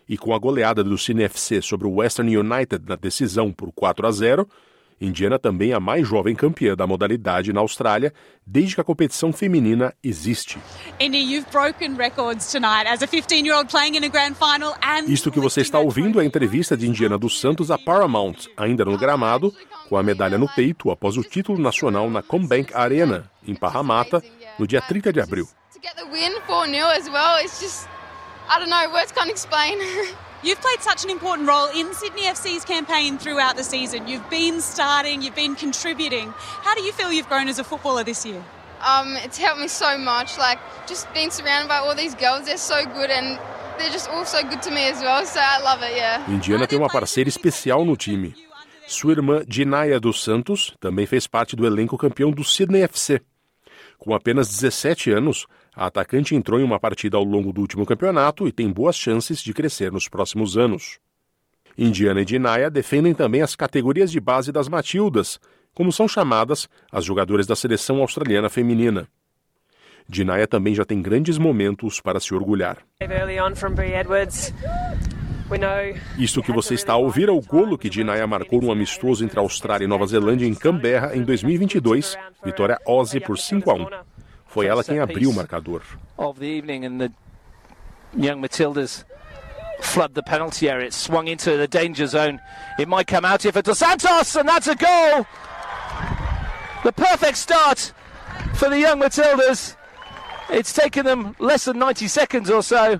S1: E com a goleada do CineFC sobre o Western United na decisão por 4 a 0, Indiana também é a mais jovem campeã da modalidade na Austrália desde que a competição feminina existe. Isto que você está ouvindo é a entrevista de Indiana dos Santos a Paramount, ainda no gramado, com a medalha no peito após o título nacional na Combank Arena, em Parramatta, no dia 30 de abril. I don't know, words can't explain. [laughs]
S20: You've played such an important role in Sydney FC's campaign throughout the season. You've been starting, you've been contributing. How do you feel you've grown as a footballer this year?
S21: Um, it's helped me so much. Like just being surrounded by all these girls, they're so good and they're just all so good to me as well. So I love it, yeah.
S1: Indiana tem uma parceira especial no time. Sua irmã Dinaya dos Santos também fez parte do elenco campeão do Sydney FC. Com apenas 17 anos, a atacante entrou em uma partida ao longo do último campeonato e tem boas chances de crescer nos próximos anos. Indiana e Dinaya defendem também as categorias de base das Matildas, como são chamadas as jogadoras da seleção australiana feminina. Dinaya também já tem grandes momentos para se orgulhar. Isto que você está a ouvir é o golo que Dinaya marcou no amistoso entre Austrália e Nova Zelândia em Canberra em 2022, vitória Aussie por 5 a 1. Foi ela quem abriu o marcador.
S19: Young Matildas flood the penalty area. It swung into the danger zone. It might come out here for Dos Santos, and that's a goal. The perfect start for the young Matildas. It's taken them less than 90 seconds or so,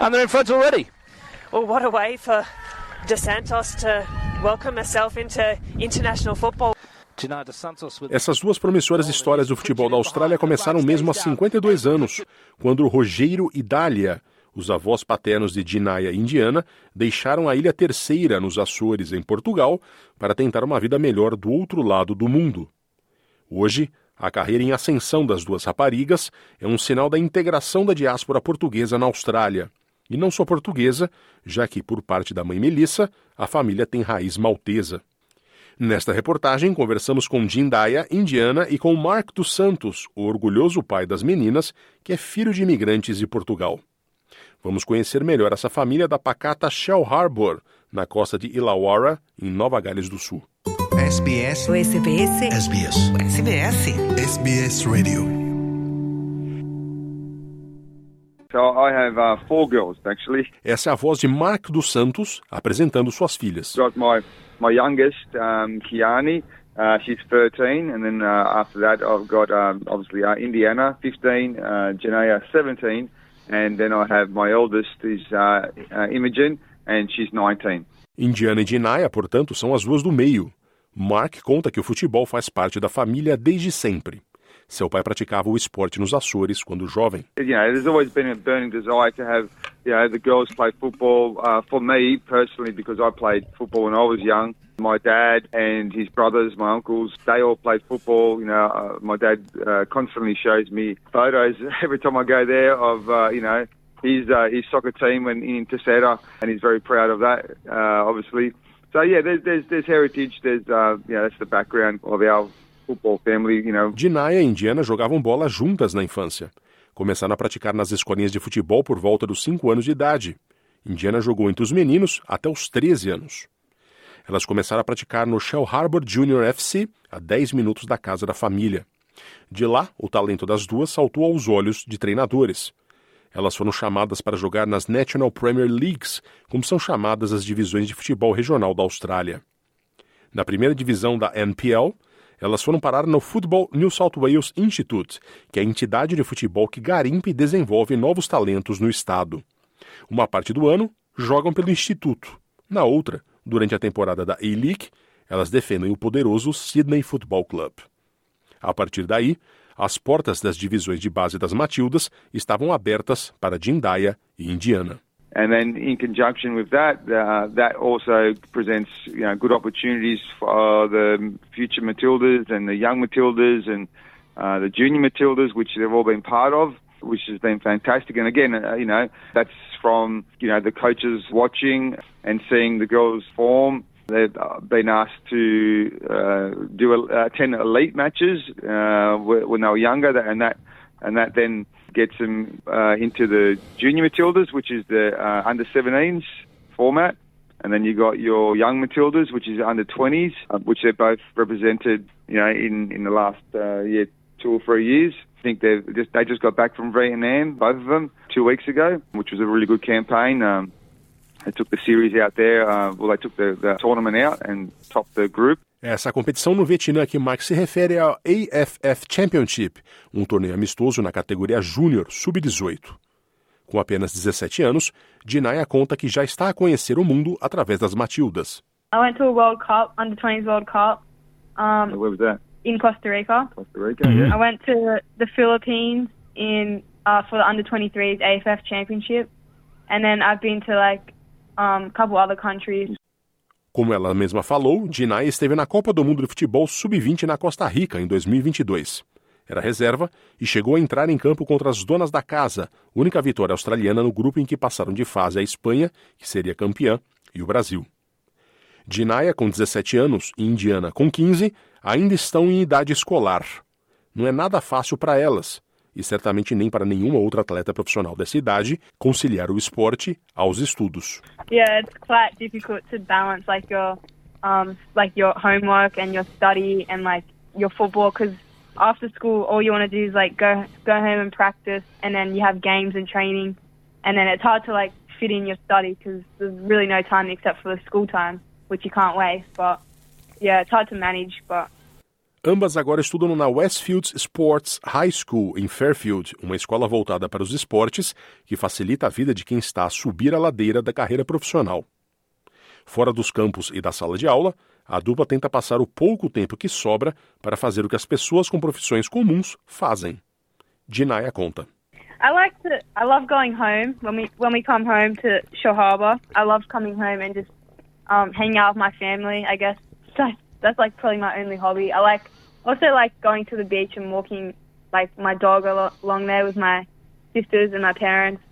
S19: and they're in front already.
S20: Well, what a way for Dos Santos to welcome herself into international football.
S1: Essas duas promissoras histórias do futebol da Austrália começaram mesmo há 52 anos, quando Rogério e Dália, os avós paternos de Dinaya e Indiana, deixaram a Ilha Terceira, nos Açores, em Portugal, para tentar uma vida melhor do outro lado do mundo. Hoje, a carreira em ascensão das duas raparigas é um sinal da integração da diáspora portuguesa na Austrália. E não só portuguesa, já que, por parte da mãe Melissa, a família tem raiz maltesa. Nesta reportagem, conversamos com Daya, indiana, e com Mark dos Santos, o orgulhoso pai das meninas, que é filho de imigrantes de Portugal. Vamos conhecer melhor essa família da pacata Shell Harbour, na costa de Illawarra, em Nova Gales do Sul.
S14: SBS. O SBS. SBS. O SBS. SBS Radio.
S22: Uh.
S1: Essa é a voz de Mark dos Santos apresentando suas filhas.
S22: Got my my youngest, um, Kiani, uh, she's 13, and then uh, after that I've got um, obviously uh, Indiana, 15, uh, Janaya, 17, and then I have my eldest is uh, uh, Imogen, and she's 19.
S1: Indiana e Janaya, portanto, são as duas do meio. Mark conta que o futebol faz parte da família desde sempre. Seu pai praticava o esporte nos Açores quando jovem.
S22: You know, there's always been a burning desire to have, you know, the girls play football. Uh, for me personally, because I played football when I was young. My dad and his brothers, my uncles, they all played football. You know, uh, my dad uh, constantly shows me photos [laughs] every time I go there of, uh, you know, his uh, his soccer team when in Terceira, and he's very proud of that, uh, obviously. So yeah, there's there's, there's heritage. There's uh, you know that's the background of our football family. You know.
S1: E Indiana jogavam bola juntas na infância. Começaram a praticar nas escolinhas de futebol por volta dos 5 anos de idade. Indiana jogou entre os meninos até os 13 anos. Elas começaram a praticar no Shell Harbor Junior FC, a 10 minutos da casa da família. De lá, o talento das duas saltou aos olhos de treinadores. Elas foram chamadas para jogar nas National Premier Leagues, como são chamadas as divisões de futebol regional da Austrália. Na primeira divisão da NPL, elas foram parar no Football New South Wales Institute, que é a entidade de futebol que garimpa e desenvolve novos talentos no estado. Uma parte do ano jogam pelo Instituto. Na outra, durante a temporada da A-League, elas defendem o poderoso Sydney Football Club. A partir daí, as portas das divisões de base das Matildas estavam abertas para Jindaya e Indiana.
S22: And then, in conjunction with that, uh, that also presents you know, good opportunities for the future Matildas and the young Matildas and uh, the junior Matildas, which they've all been part of, which has been fantastic. And again, uh, you know, that's from you know the coaches watching and seeing the girls' form They've uh, been asked to uh, do uh, ten elite matches uh, when they were younger, and that and that then gets them uh, into the junior Matildas, which is the uh, under 17s format. And then you got your young Matildas, which is under 20s, which they've both represented, you know, in, in the last yeah two or three years. I think they just they just got back from Vietnam, both of them, two weeks ago, which was a really good campaign. Um, They took the series out there, uh, well, they took the, the tournament out and topped the group.
S1: Essa competição no Vietnã que Mike se refere é a AFF Championship, um torneio amistoso na categoria Júnior Sub-18. Com apenas 17 anos, Dinaya conta que já está a conhecer o mundo através das Matildas.
S23: I went to a World Cup, Under 20s World Cup. Um,
S22: Where was that?
S23: In Costa Rica.
S22: Costa Rica, yeah.
S23: I went to the Philippines in uh, for the Under 23s AFF Championship, and then I've been to like um, couple other countries.
S1: Como ela mesma falou, Dinah esteve na Copa do Mundo de Futebol Sub-20 na Costa Rica em 2022. Era reserva e chegou a entrar em campo contra as donas da casa, única vitória australiana no grupo em que passaram de fase a Espanha, que seria campeã, e o Brasil. Dinaya, com 17 anos, e Indiana, com 15, ainda estão em idade escolar. Não é nada fácil para elas, e certamente nem para nenhuma outra atleta profissional dessa idade conciliar o esporte aos estudos.
S23: Yeah, it's quite difficult to balance like your um like your homework and your study and like your football because after school all you want to do is like go go home and practice and then you have games and training and then it's hard to like fit in your study because there's really no time except for the school time which you can't waste but yeah it's hard to manage but
S1: Ambas agora estudam na Westfield Sports High School, em Fairfield, uma escola voltada para os esportes que facilita a vida de quem está a subir a ladeira da carreira profissional. Fora dos campos e da sala de aula, a dupla tenta passar o pouco tempo que sobra para fazer o que as pessoas com profissões comuns fazem. Dinaya conta.
S23: I like to. I love going home when we when we come home to Shore Harbour. I love coming home and just um, hanging out with my family. I guess [laughs] that's that's like probably my only hobby. I like also like going to the beach and walking like my dog along there with my sisters and my parents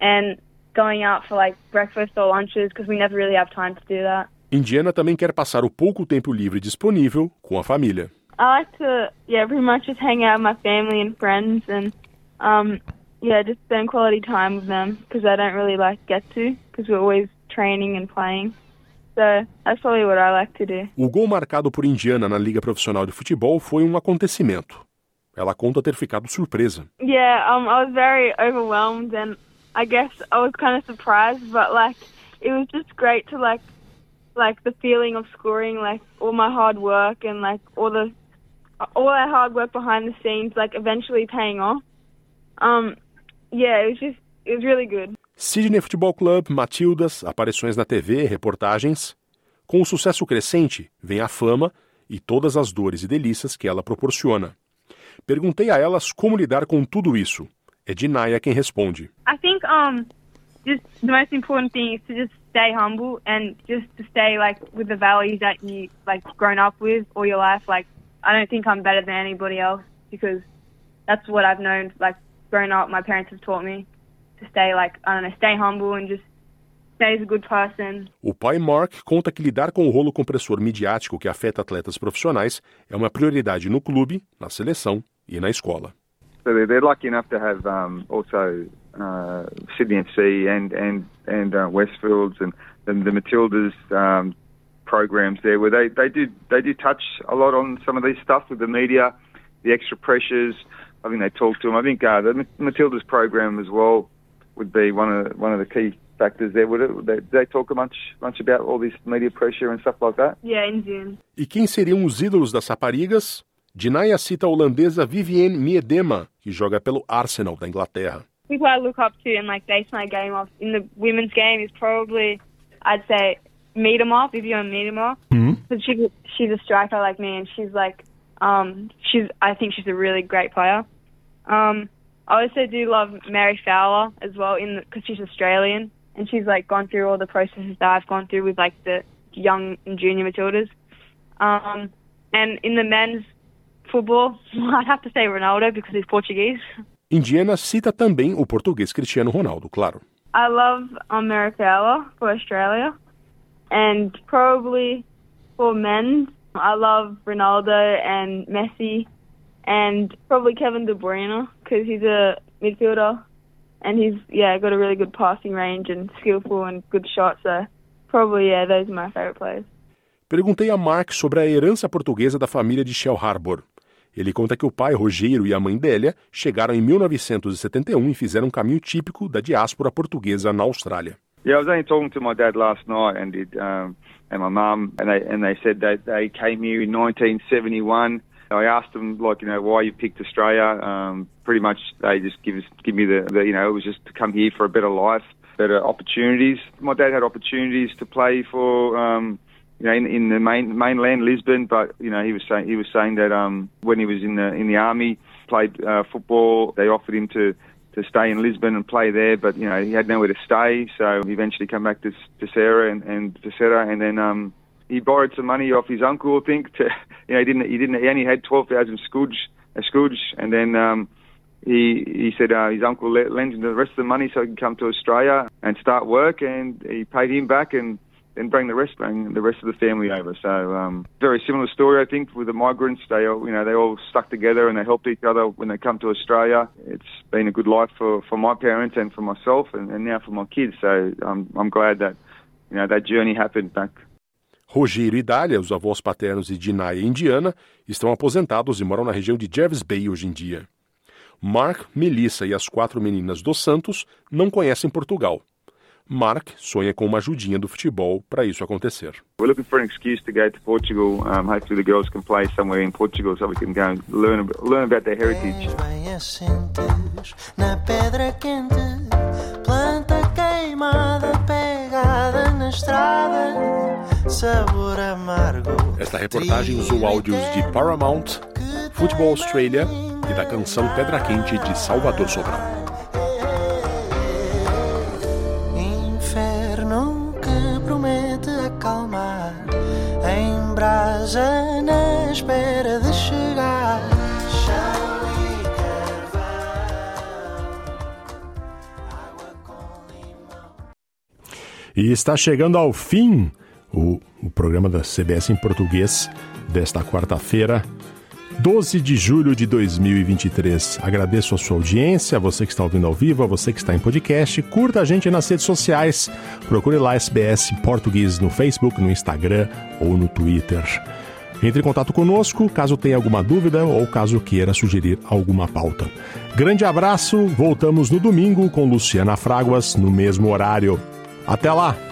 S23: and going out for like breakfast or lunches because we never really have time to do that.
S1: Indiana também quer passar o pouco tempo livre disponível com a família.
S23: I like to yeah pretty much just hang out with my family and friends and um yeah just spend quality time with them because I don't really like get to because we're always training and playing. So that's probably what I like to do.
S1: O gol marcado por Indiana na Liga Profissional de Futebol foi um acontecimento. Ela conta ter ficado surpresa.
S23: Yeah, um, I was very overwhelmed and I guess I was kind of surprised, but like it was just great to like like the feeling of scoring, like all my hard work and like all the all that hard work behind the scenes, like eventually paying off. Um, yeah, it was just it was really good.
S1: Sydney Futebol Club, Matildas, aparições na TV, reportagens. Com o sucesso crescente, vem a fama e todas as dores e delícias que ela proporciona. Perguntei a elas como lidar com tudo isso. É Dinaya quem responde.
S23: I think um just the most important thing is to just stay humble and just to stay like with the values that you like grown up with all your life. Like I don't think I'm better than anybody else because that's what I've known. Like growing up, my parents have taught me to stay like I don't know, stay humble and just stay as a good person.
S1: O pai Mark conta que lidar com o rolo compressor midiático que afeta atletas profissionais é uma prioridade no clube, na seleção e na escola.
S22: So they're, they're lucky enough to have um, also uh, Sydney FC and and and uh, Westfields and, and the Matildas um, programs there, where they they do they do touch a lot on some of these stuff with the media, the extra pressures. I think they talk to them. I think uh, the Matildas program as well would be one of one of the key factors there. Would it? They, they talk much much about all this media pressure and stuff like that.
S23: Yeah, in June.
S1: E quem seriam os ídolos das raparigas? Dinaya cita a holandesa Vivienne Miedema, que joga pelo Arsenal da Inglaterra.
S23: People I look up to and like base my game off in the women's game is probably, I'd say, Miedema, Vivienne Miedema.
S1: Mm-hmm.
S23: But she she's a striker like me, and she's like, um, she's I think she's a really great player. Um, I also do love Mary Fowler as well, in because she's Australian and she's like gone through all the processes that I've gone through with like the young and junior Matildas. Um, and in the men's football, [laughs] I'd have to say Ronaldo because he's Portuguese.
S1: Indiana cita também o português Cristiano Ronaldo, claro.
S23: I love um, Mary Fowler for Australia, and probably for men, I love Ronaldo and Messi, and probably Kevin De Bruyne because he's a midfielder, and he's yeah got a really good passing range and skillful and good shot. So probably yeah, those are my favorite players.
S1: Perguntei a Mark sobre a herança portuguesa da família de Shell Harbour. Ele conta que o pai, Rogério, e a mãe Délia chegaram em 1971 e fizeram um caminho típico da diáspora portuguesa na Austrália.
S22: Yeah, I was only talking to my dad last night and did, um, and my mum, and they and they said that they came here in 1971. I asked them like, you know, why you picked Australia. Um, pretty much, they just give us, give me the, the, you know, it was just to come here for a better life, better opportunities. My dad had opportunities to play for. Um, you know, in, in the main mainland Lisbon, but you know, he was saying he was saying that um, when he was in the in the army, played uh, football. They offered him to to stay in Lisbon and play there, but you know, he had nowhere to stay, so he eventually came back to to Sarah and and to Sarah, and then um, he borrowed some money off his uncle, I think. To [laughs] you know, he didn't he didn't he only had twelve thousand scudge a scudge, and then. Um, he he said uh, his uncle lent him the rest of the money so he can come to Australia and start work, and he paid him back and then bring the rest bring the rest of the family over. So um, very similar story, I think, with the migrants. They all you know they all stuck together and they helped each other when they come to Australia. It's been a good life for, for my parents and for myself, and, and now for my kids. So I'm I'm glad that you know that journey happened back.
S1: Rogério e Dália, os avós paternos de Dinah e Indiana, estão aposentados e moram na região de Jervis Bay hoje em dia. Mark, Melissa e as quatro meninas dos Santos não conhecem Portugal. Mark sonha com uma ajudinha do futebol para isso acontecer.
S22: We're looking for an excuse to go to Portugal. Um, hopefully the girls can play somewhere in Portugal so we can go and learn learn about their heritage.
S24: Na pedra quente, planta queimada estrada, sabor amargo.
S1: Esta reportagem usou áudios de Paramount, Football Australia e da canção Pedra Quente de Salvador Sobral.
S24: brasa
S1: E está chegando ao fim o, o programa da CBS em português desta quarta-feira, 12 de julho de 2023. Agradeço a sua audiência, a você que está ouvindo ao vivo, a você que está em podcast. Curta a gente nas redes sociais. Procure lá SBS Português no Facebook, no Instagram ou no Twitter. Entre em contato conosco caso tenha alguma dúvida ou caso queira sugerir alguma pauta. Grande abraço, voltamos no domingo com Luciana Fraguas no mesmo horário. Até lá!